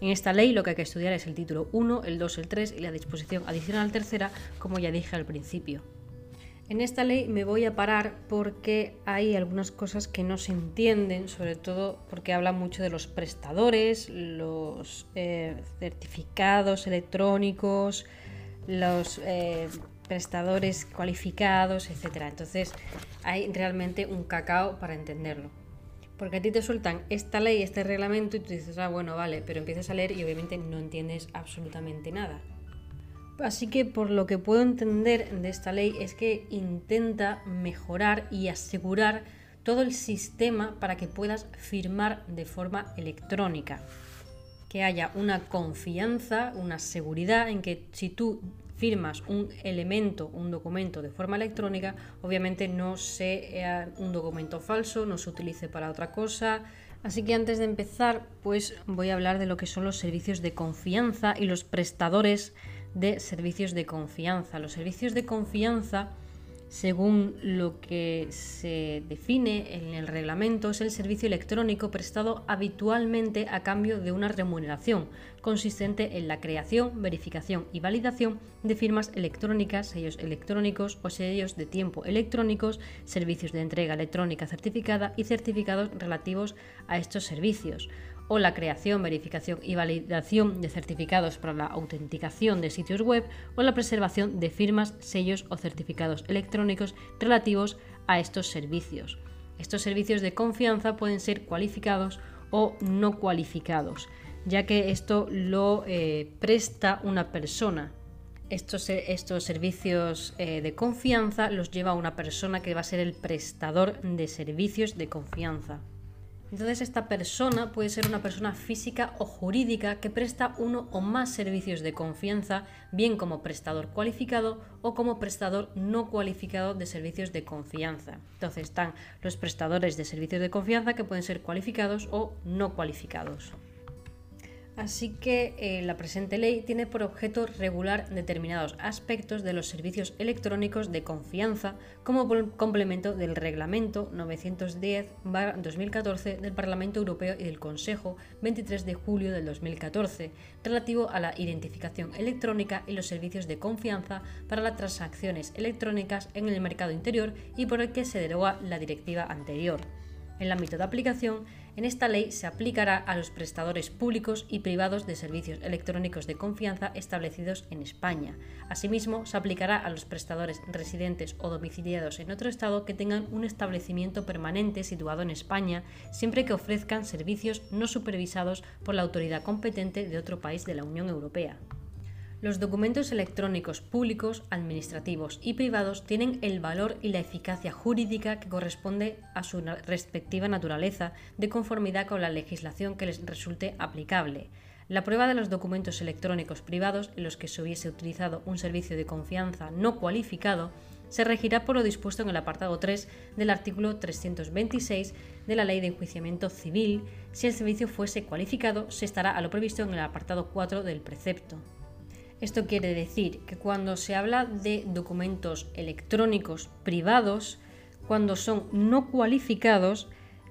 En esta ley lo que hay que estudiar es el título 1, el 2, el 3 y la disposición adicional tercera, como ya dije al principio. En esta ley me voy a parar porque hay algunas cosas que no se entienden, sobre todo porque habla mucho de los prestadores, los eh, certificados electrónicos, los eh, prestadores cualificados, etc. Entonces hay realmente un cacao para entenderlo. Porque a ti te sueltan esta ley, este reglamento y tú dices, ah, bueno, vale, pero empiezas a leer y obviamente no entiendes absolutamente nada. Así que por lo que puedo entender de esta ley es que intenta mejorar y asegurar todo el sistema para que puedas firmar de forma electrónica. Que haya una confianza, una seguridad en que si tú firmas un elemento, un documento de forma electrónica, obviamente no sea un documento falso, no se utilice para otra cosa. Así que antes de empezar, pues voy a hablar de lo que son los servicios de confianza y los prestadores de servicios de confianza. Los servicios de confianza, según lo que se define en el reglamento, es el servicio electrónico prestado habitualmente a cambio de una remuneración, consistente en la creación, verificación y validación de firmas electrónicas, sellos electrónicos o sellos de tiempo electrónicos, servicios de entrega electrónica certificada y certificados relativos a estos servicios o la creación, verificación y validación de certificados para la autenticación de sitios web o la preservación de firmas, sellos o certificados electrónicos relativos a estos servicios. Estos servicios de confianza pueden ser cualificados o no cualificados, ya que esto lo eh, presta una persona. Estos, estos servicios eh, de confianza los lleva una persona que va a ser el prestador de servicios de confianza. Entonces esta persona puede ser una persona física o jurídica que presta uno o más servicios de confianza, bien como prestador cualificado o como prestador no cualificado de servicios de confianza. Entonces están los prestadores de servicios de confianza que pueden ser cualificados o no cualificados. Así que eh, la presente ley tiene por objeto regular determinados aspectos de los servicios electrónicos de confianza como complemento del Reglamento 910-2014 del Parlamento Europeo y del Consejo 23 de julio del 2014 relativo a la identificación electrónica y los servicios de confianza para las transacciones electrónicas en el mercado interior y por el que se deroga la directiva anterior. En el ámbito de aplicación, en esta ley se aplicará a los prestadores públicos y privados de servicios electrónicos de confianza establecidos en España. Asimismo, se aplicará a los prestadores residentes o domiciliados en otro estado que tengan un establecimiento permanente situado en España, siempre que ofrezcan servicios no supervisados por la autoridad competente de otro país de la Unión Europea. Los documentos electrónicos públicos, administrativos y privados tienen el valor y la eficacia jurídica que corresponde a su respectiva naturaleza de conformidad con la legislación que les resulte aplicable. La prueba de los documentos electrónicos privados en los que se hubiese utilizado un servicio de confianza no cualificado se regirá por lo dispuesto en el apartado 3 del artículo 326 de la Ley de Enjuiciamiento Civil. Si el servicio fuese cualificado, se estará a lo previsto en el apartado 4 del precepto. Esto quiere decir que cuando se habla de documentos electrónicos privados, cuando son no cualificados,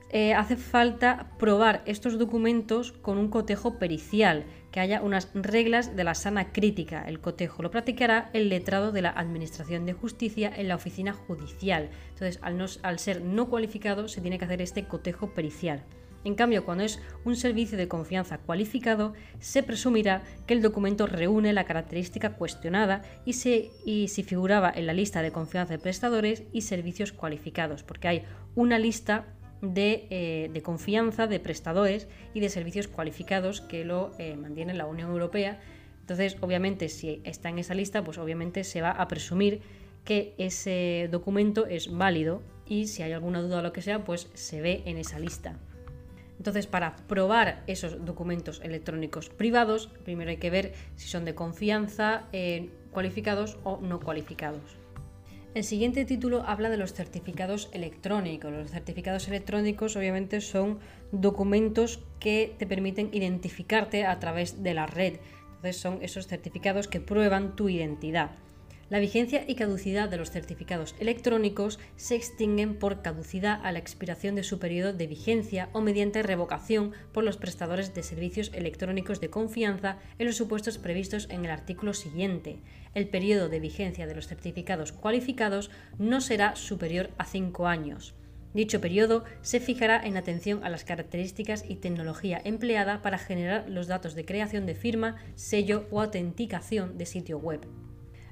eh, hace falta probar estos documentos con un cotejo pericial, que haya unas reglas de la sana crítica. El cotejo lo practicará el letrado de la Administración de Justicia en la oficina judicial. Entonces, al, al ser no cualificado, se tiene que hacer este cotejo pericial. En cambio, cuando es un servicio de confianza cualificado, se presumirá que el documento reúne la característica cuestionada y, se, si figuraba en la lista de confianza de prestadores y servicios cualificados, porque hay una lista eh, de, confianza de prestadores y de servicios cualificados que lo eh, mantiene la Unión Europea. Entonces, obviamente, si está en esa lista, pues obviamente se va a presumir que ese documento es válido y si hay alguna duda o lo que sea, pues se ve en esa lista. Entonces, para probar esos documentos electrónicos privados, primero hay que ver si son de confianza, eh, cualificados o no cualificados. El siguiente título habla de los certificados electrónicos. Los certificados electrónicos obviamente son documentos que te permiten identificarte a través de la red. Entonces son esos certificados que prueban tu identidad. La vigencia y caducidad de los certificados electrónicos se extinguen por caducidad a la expiración de su periodo de vigencia o mediante revocación por los prestadores de servicios electrónicos de confianza en los supuestos previstos en el artículo siguiente. El periodo de vigencia de los certificados cualificados no será superior a cinco años. Dicho periodo se fijará en atención a las características y tecnología empleada para generar los datos de creación de firma, sello o autenticación de sitio web.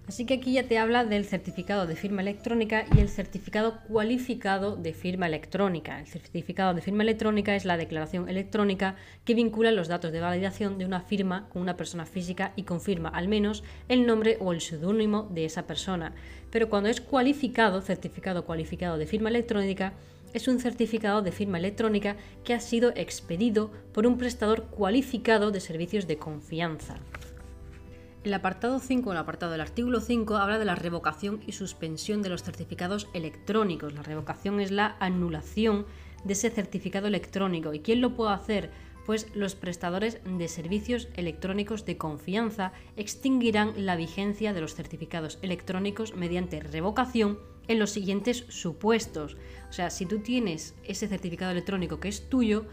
Así que aquí ya te habla del certificado de firma electrónica y el certificado cualificado de firma electrónica. El certificado de firma electrónica es la declaración electrónica que vincula los datos de validación de una firma con una persona física y confirma al menos el nombre o el seudónimo de esa persona. Pero cuando es cualificado, certificado cualificado de firma electrónica, es un certificado de firma electrónica que ha sido expedido por un prestador cualificado de servicios de confianza. El apartado 5, el apartado del artículo 5, habla de la revocación y suspensión de los certificados electrónicos. La revocación es la anulación de ese certificado electrónico. ¿Y quién lo puede hacer? Pues los prestadores de servicios electrónicos de confianza extinguirán la vigencia de los certificados electrónicos mediante revocación en los siguientes supuestos. O sea, si tú tienes ese certificado electrónico que es tuyo,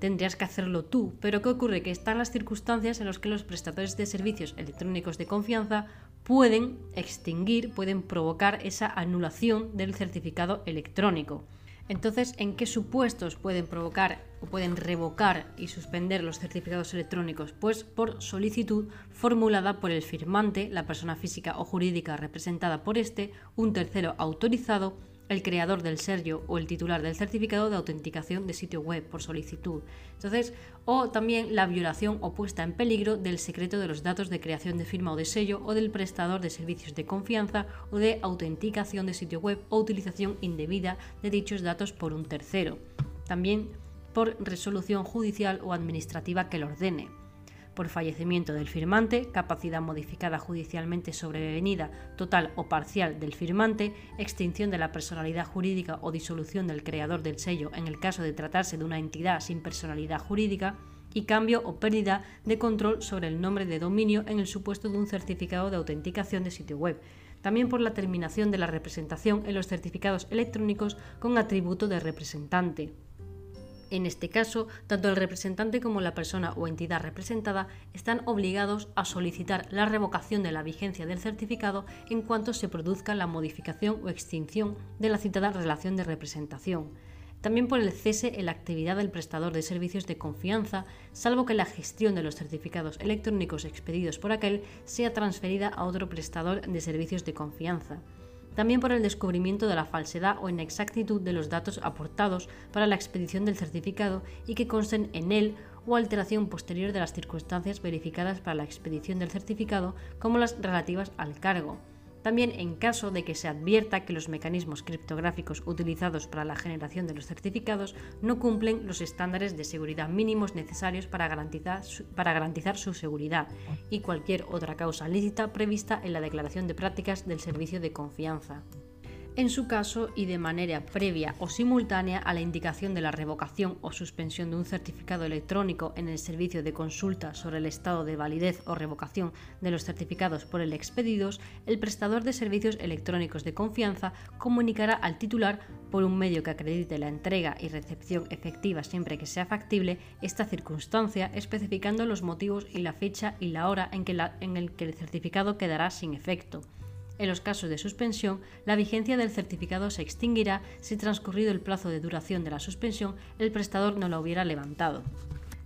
tendrías que hacerlo tú. Pero ¿qué ocurre? Que están las circunstancias en las que los prestadores de servicios electrónicos de confianza pueden extinguir, pueden provocar esa anulación del certificado electrónico. Entonces, ¿en qué supuestos pueden provocar o pueden revocar y suspender los certificados electrónicos? Pues por solicitud formulada por el firmante, la persona física o jurídica representada por este, un tercero autorizado el creador del sello o el titular del certificado de autenticación de sitio web por solicitud. Entonces, o también la violación o puesta en peligro del secreto de los datos de creación de firma o de sello o del prestador de servicios de confianza o de autenticación de sitio web o utilización indebida de dichos datos por un tercero. También por resolución judicial o administrativa que lo ordene por fallecimiento del firmante, capacidad modificada judicialmente sobrevenida total o parcial del firmante, extinción de la personalidad jurídica o disolución del creador del sello en el caso de tratarse de una entidad sin personalidad jurídica, y cambio o pérdida de control sobre el nombre de dominio en el supuesto de un certificado de autenticación de sitio web. También por la terminación de la representación en los certificados electrónicos con atributo de representante. En este caso, tanto el representante como la persona o entidad representada están obligados a solicitar la revocación de la vigencia del certificado en cuanto se produzca la modificación o extinción de la citada relación de representación. También por el cese en la actividad del prestador de servicios de confianza, salvo que la gestión de los certificados electrónicos expedidos por aquel sea transferida a otro prestador de servicios de confianza también por el descubrimiento de la falsedad o inexactitud de los datos aportados para la expedición del certificado y que consten en él o alteración posterior de las circunstancias verificadas para la expedición del certificado como las relativas al cargo. También en caso de que se advierta que los mecanismos criptográficos utilizados para la generación de los certificados no cumplen los estándares de seguridad mínimos necesarios para garantizar, su, seguridad y cualquier otra causa lícita prevista en la declaración de prácticas del servicio de confianza. En su caso y de manera previa o simultánea a la indicación de la revocación o suspensión de un certificado electrónico en el servicio de consulta sobre el estado de validez o revocación de los certificados por el expedidos, el prestador de servicios electrónicos de confianza comunicará al titular por un medio que acredite la entrega y recepción efectiva siempre que sea factible esta circunstancia, especificando los motivos y la fecha y la hora en que, que el certificado quedará sin efecto. En los casos de suspensión, la vigencia del certificado se extinguirá si transcurrido el plazo de duración de la suspensión el prestador no la hubiera levantado.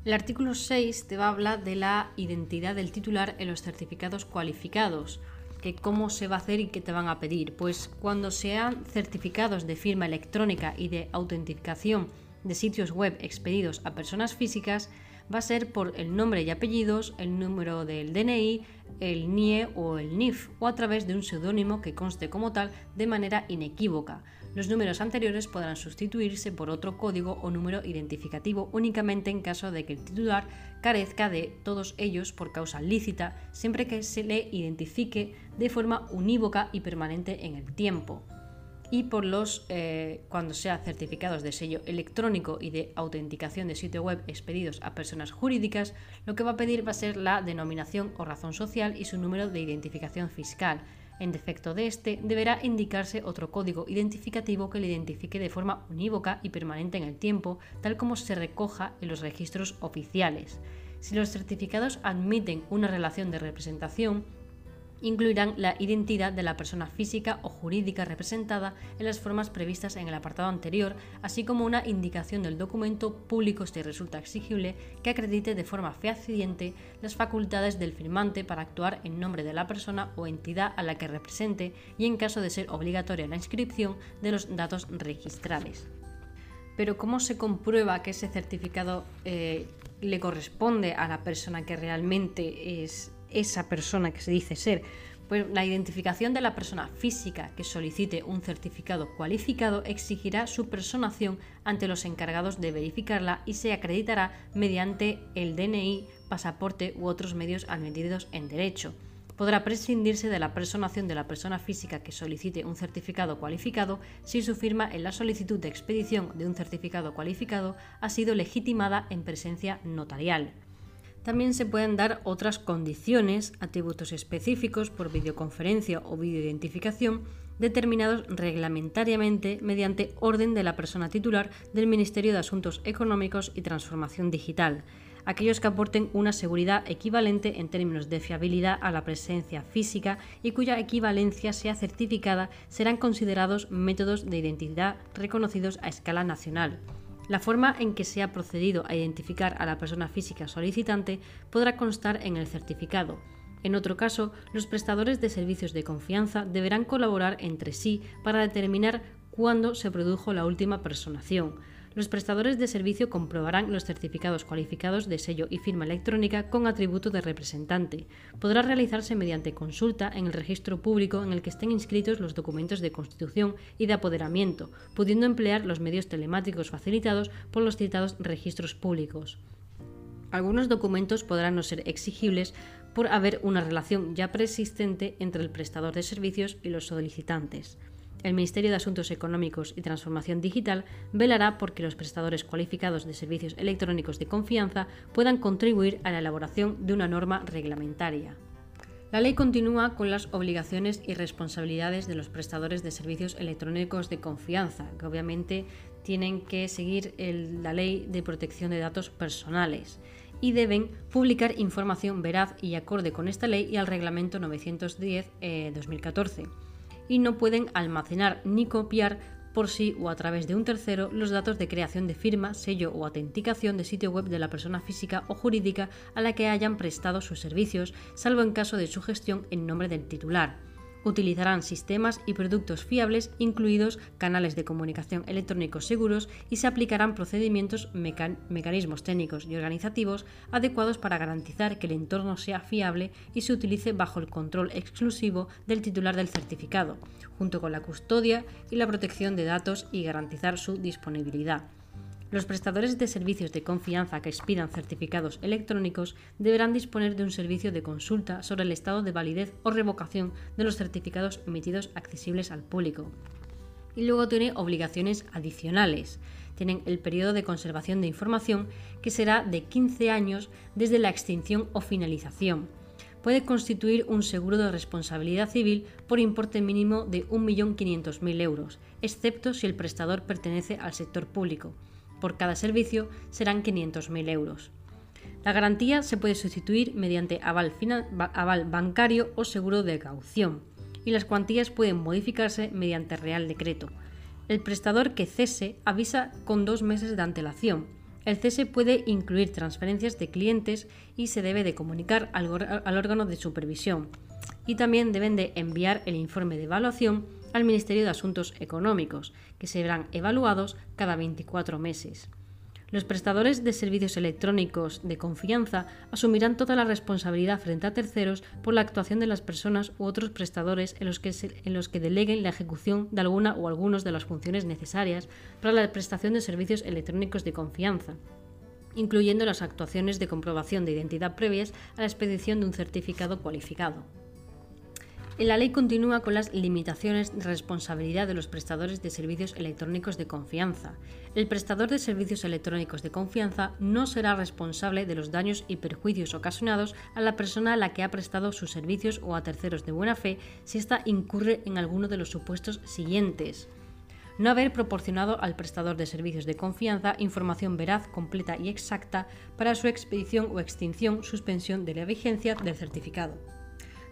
El artículo 6 te va a hablar de la identidad del titular en los certificados cualificados, que cómo se va a hacer y qué te van a pedir. Pues cuando sean certificados de firma electrónica y de autentificación de sitios web expedidos a personas físicas, va a ser por el nombre y apellidos, el número del DNI, el NIE o el NIF, o a través de un seudónimo que conste como tal de manera inequívoca. Los números anteriores podrán sustituirse por otro código o número identificativo únicamente en caso de que el titular carezca de todos ellos por causa lícita, siempre que se le identifique de forma unívoca y permanente en el tiempo y por los, eh, cuando sea certificados de sello electrónico y de autenticación de sitio web expedidos a personas jurídicas, lo que va a pedir va a ser la denominación o razón social y su número de identificación fiscal. En defecto de este, deberá indicarse otro código identificativo que le identifique de forma unívoca y permanente en el tiempo, tal como se recoja en los registros oficiales. Si los certificados admiten una relación de representación, incluirán la identidad de la persona física o jurídica representada en las formas previstas en el apartado anterior, así como una indicación del documento público si resulta exigible que acredite de forma fehaciente las facultades del firmante para actuar en nombre de la persona o entidad a la que represente y en caso de ser obligatoria la inscripción de los datos registrales. Pero ¿cómo se comprueba que ese certificado eh, le corresponde a la persona que realmente es esa persona que se dice ser. Pues la identificación de la persona física que solicite un certificado cualificado exigirá su personación ante los encargados de verificarla y se acreditará mediante el DNI, pasaporte u otros medios admitidos en derecho. Podrá prescindirse de la personación de la persona física que solicite un certificado cualificado si su firma en la solicitud de expedición de un certificado cualificado ha sido legitimada en presencia notarial. También se pueden dar otras condiciones, atributos específicos por videoconferencia o videoidentificación, determinados reglamentariamente mediante orden de la persona titular del Ministerio de Asuntos Económicos y Transformación Digital, aquellos que aporten una seguridad equivalente en términos de fiabilidad a la presencia física y cuya equivalencia sea certificada serán considerados métodos de identidad reconocidos a escala nacional. La forma en que se ha procedido a identificar a la persona física solicitante podrá constar en el certificado. En otro caso, los prestadores de servicios de confianza deberán colaborar entre sí para determinar cuándo se produjo la última personación, los prestadores de servicio comprobarán los certificados cualificados de sello y firma electrónica con atributo de representante. Podrá realizarse mediante consulta en el registro público en el que estén inscritos los documentos de constitución y de apoderamiento, pudiendo emplear los medios telemáticos facilitados por los citados registros públicos. Algunos documentos podrán no ser exigibles por haber una relación ya preexistente entre el prestador de servicios y los solicitantes el Ministerio de Asuntos Económicos y Transformación Digital velará por que los prestadores cualificados de servicios electrónicos de confianza puedan contribuir a la elaboración de una norma reglamentaria. La ley continúa con las obligaciones y responsabilidades de los prestadores de servicios electrónicos de confianza, que obviamente tienen que seguir la ley de protección de datos personales y deben publicar información veraz y acorde con esta ley y al reglamento 910-2014 y no pueden almacenar ni copiar por sí o a través de un tercero los datos de creación de firma, sello o autenticación de sitio web de la persona física o jurídica a la que hayan prestado sus servicios, salvo en caso de su gestión en nombre del titular utilizarán sistemas y productos fiables, incluidos canales de comunicación electrónicos seguros, y se aplicarán procedimientos, mecanismos técnicos y organizativos adecuados para garantizar que el entorno sea fiable y se utilice bajo el control exclusivo del titular del certificado, junto con la custodia y la protección de datos y garantizar su disponibilidad. Los prestadores de servicios de confianza que expidan certificados electrónicos deberán disponer de un servicio de consulta sobre el estado de validez o revocación de los certificados emitidos accesibles al público. Y luego tiene obligaciones adicionales. Tienen el periodo de conservación de información, que será de 15 años desde la extinción o finalización. Puede constituir un seguro de responsabilidad civil por importe mínimo de 1.500.000 euros, excepto si el prestador pertenece al sector público. Por cada servicio serán 500.000 euros. La garantía se puede sustituir mediante aval, aval bancario o seguro de caución, y las cuantías pueden modificarse mediante Real Decreto. El prestador que cese avisa con dos meses de antelación. El cese puede incluir transferencias de clientes y se debe de comunicar al, al órgano de supervisión. Y también deben de enviar el informe de evaluación al Ministerio de Asuntos Económicos, que serán evaluados cada 24 meses. Los prestadores de servicios electrónicos de confianza asumirán toda la responsabilidad frente a terceros por la actuación de las personas u otros prestadores en los que, en los que deleguen la ejecución de alguna o algunas de las funciones necesarias para la prestación de servicios electrónicos de confianza incluyendo las actuaciones de comprobación de identidad previas a la expedición de un certificado cualificado. La ley continúa con las limitaciones de responsabilidad de los prestadores de servicios electrónicos de confianza. El prestador de servicios electrónicos de confianza no será responsable de los daños y perjuicios ocasionados a la persona a la que ha prestado sus servicios o a terceros de buena fe si ésta incurre en alguno de los supuestos siguientes no haber proporcionado al prestador de servicios de confianza información veraz, completa y exacta para su expedición o extinción, suspensión de la vigencia del certificado.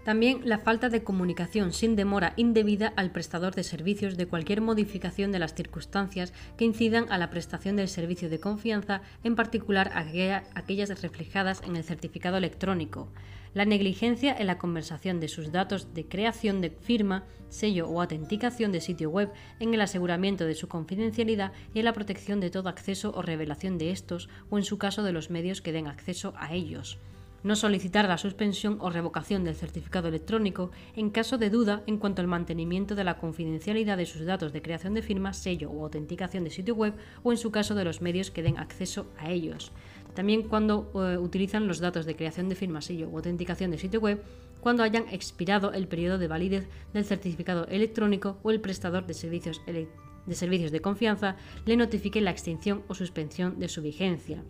También la falta de comunicación sin demora indebida al prestador de servicios de cualquier modificación de las circunstancias que incidan a la prestación del servicio de confianza, en particular aquellas reflejadas en el certificado electrónico. La negligencia en la conversación de sus datos de creación de firma, sello o autenticación de sitio web, en el aseguramiento de su confidencialidad y en la protección de todo acceso o revelación de estos o en su caso de los medios que den acceso a ellos no solicitar la suspensión o revocación del certificado electrónico en caso de duda en cuanto al mantenimiento de la confidencialidad de sus datos de creación de firma, sello o autenticación de sitio web o en su caso de los medios que den acceso a ellos. También cuando eh, utilizan los datos de creación de firma, sello o autenticación de sitio web cuando hayan expirado el periodo de validez del certificado electrónico o el prestador de servicios, de servicios de confianza le notifique la extinción o suspensión de su vigencia.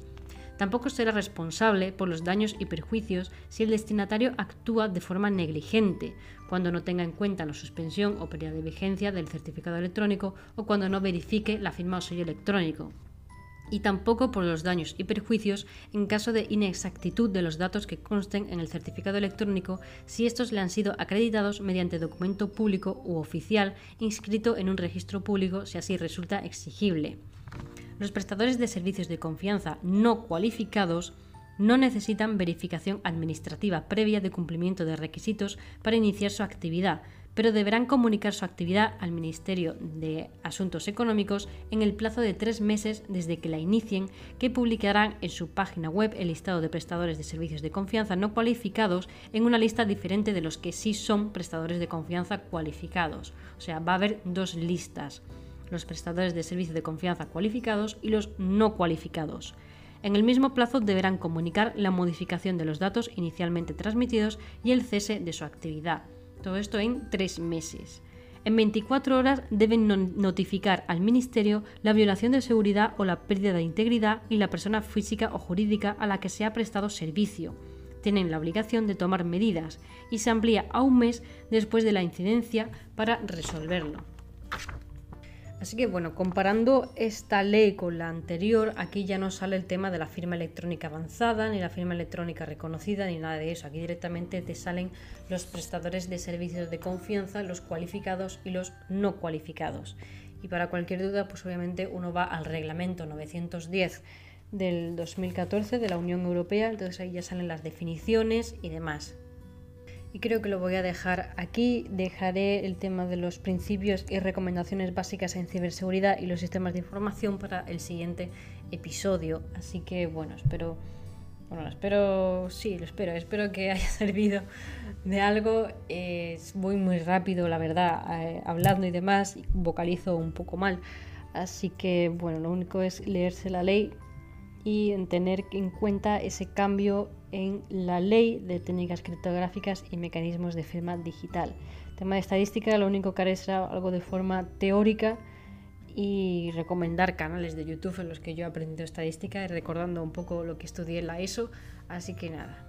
Tampoco será responsable por los daños y perjuicios si el destinatario actúa de forma negligente, cuando no tenga en cuenta la suspensión o periodo de vigencia del certificado electrónico o cuando no verifique la firma o sello electrónico y tampoco por los daños y perjuicios en caso de inexactitud de los datos que consten en el certificado electrónico si estos le han sido acreditados mediante documento público u oficial inscrito en un registro público si así resulta exigible. Los prestadores de servicios de confianza no cualificados no necesitan verificación administrativa previa de cumplimiento de requisitos para iniciar su actividad, pero deberán comunicar su actividad al Ministerio de Asuntos Económicos en el plazo de tres meses desde que la inicien, que publicarán en su página web el listado de prestadores de servicios de confianza no cualificados en una lista diferente de los que sí son prestadores de confianza cualificados. O sea, va a haber dos listas los prestadores de servicios de confianza cualificados y los no cualificados. En el mismo plazo deberán comunicar la modificación de los datos inicialmente transmitidos y el cese de su actividad. Todo esto en tres meses. En 24 horas deben notificar al Ministerio la violación de seguridad o la pérdida de integridad y la persona física o jurídica a la que se ha prestado servicio. Tienen la obligación de tomar medidas y se amplía a un mes después de la incidencia para resolverlo. Así que bueno, comparando esta ley con la anterior, aquí ya no sale el tema de la firma electrónica avanzada, ni la firma electrónica reconocida, ni nada de eso. Aquí directamente te salen los prestadores de servicios de confianza, los cualificados y los no cualificados. Y para cualquier duda, pues obviamente uno va al reglamento 910 del 2014 de la Unión Europea, entonces ahí ya salen las definiciones y demás. Y creo que lo voy a dejar aquí. Dejaré el tema de los principios y recomendaciones básicas en ciberseguridad y los sistemas de información para el siguiente episodio. Así que bueno, espero... Bueno, espero, sí, lo espero, espero que haya servido de algo. voy muy rápido, la verdad, eh, hablando y demás, vocalizo un poco mal. Así que bueno, lo único es leerse la ley y tener en cuenta ese cambio en la ley de técnicas criptográficas y mecanismos de firma digital. tema de estadística, lo único que haré será algo de forma teórica y recomendar canales de YouTube en los que yo he aprendido estadística y recordando un poco lo que estudié en la ESO. Así que nada.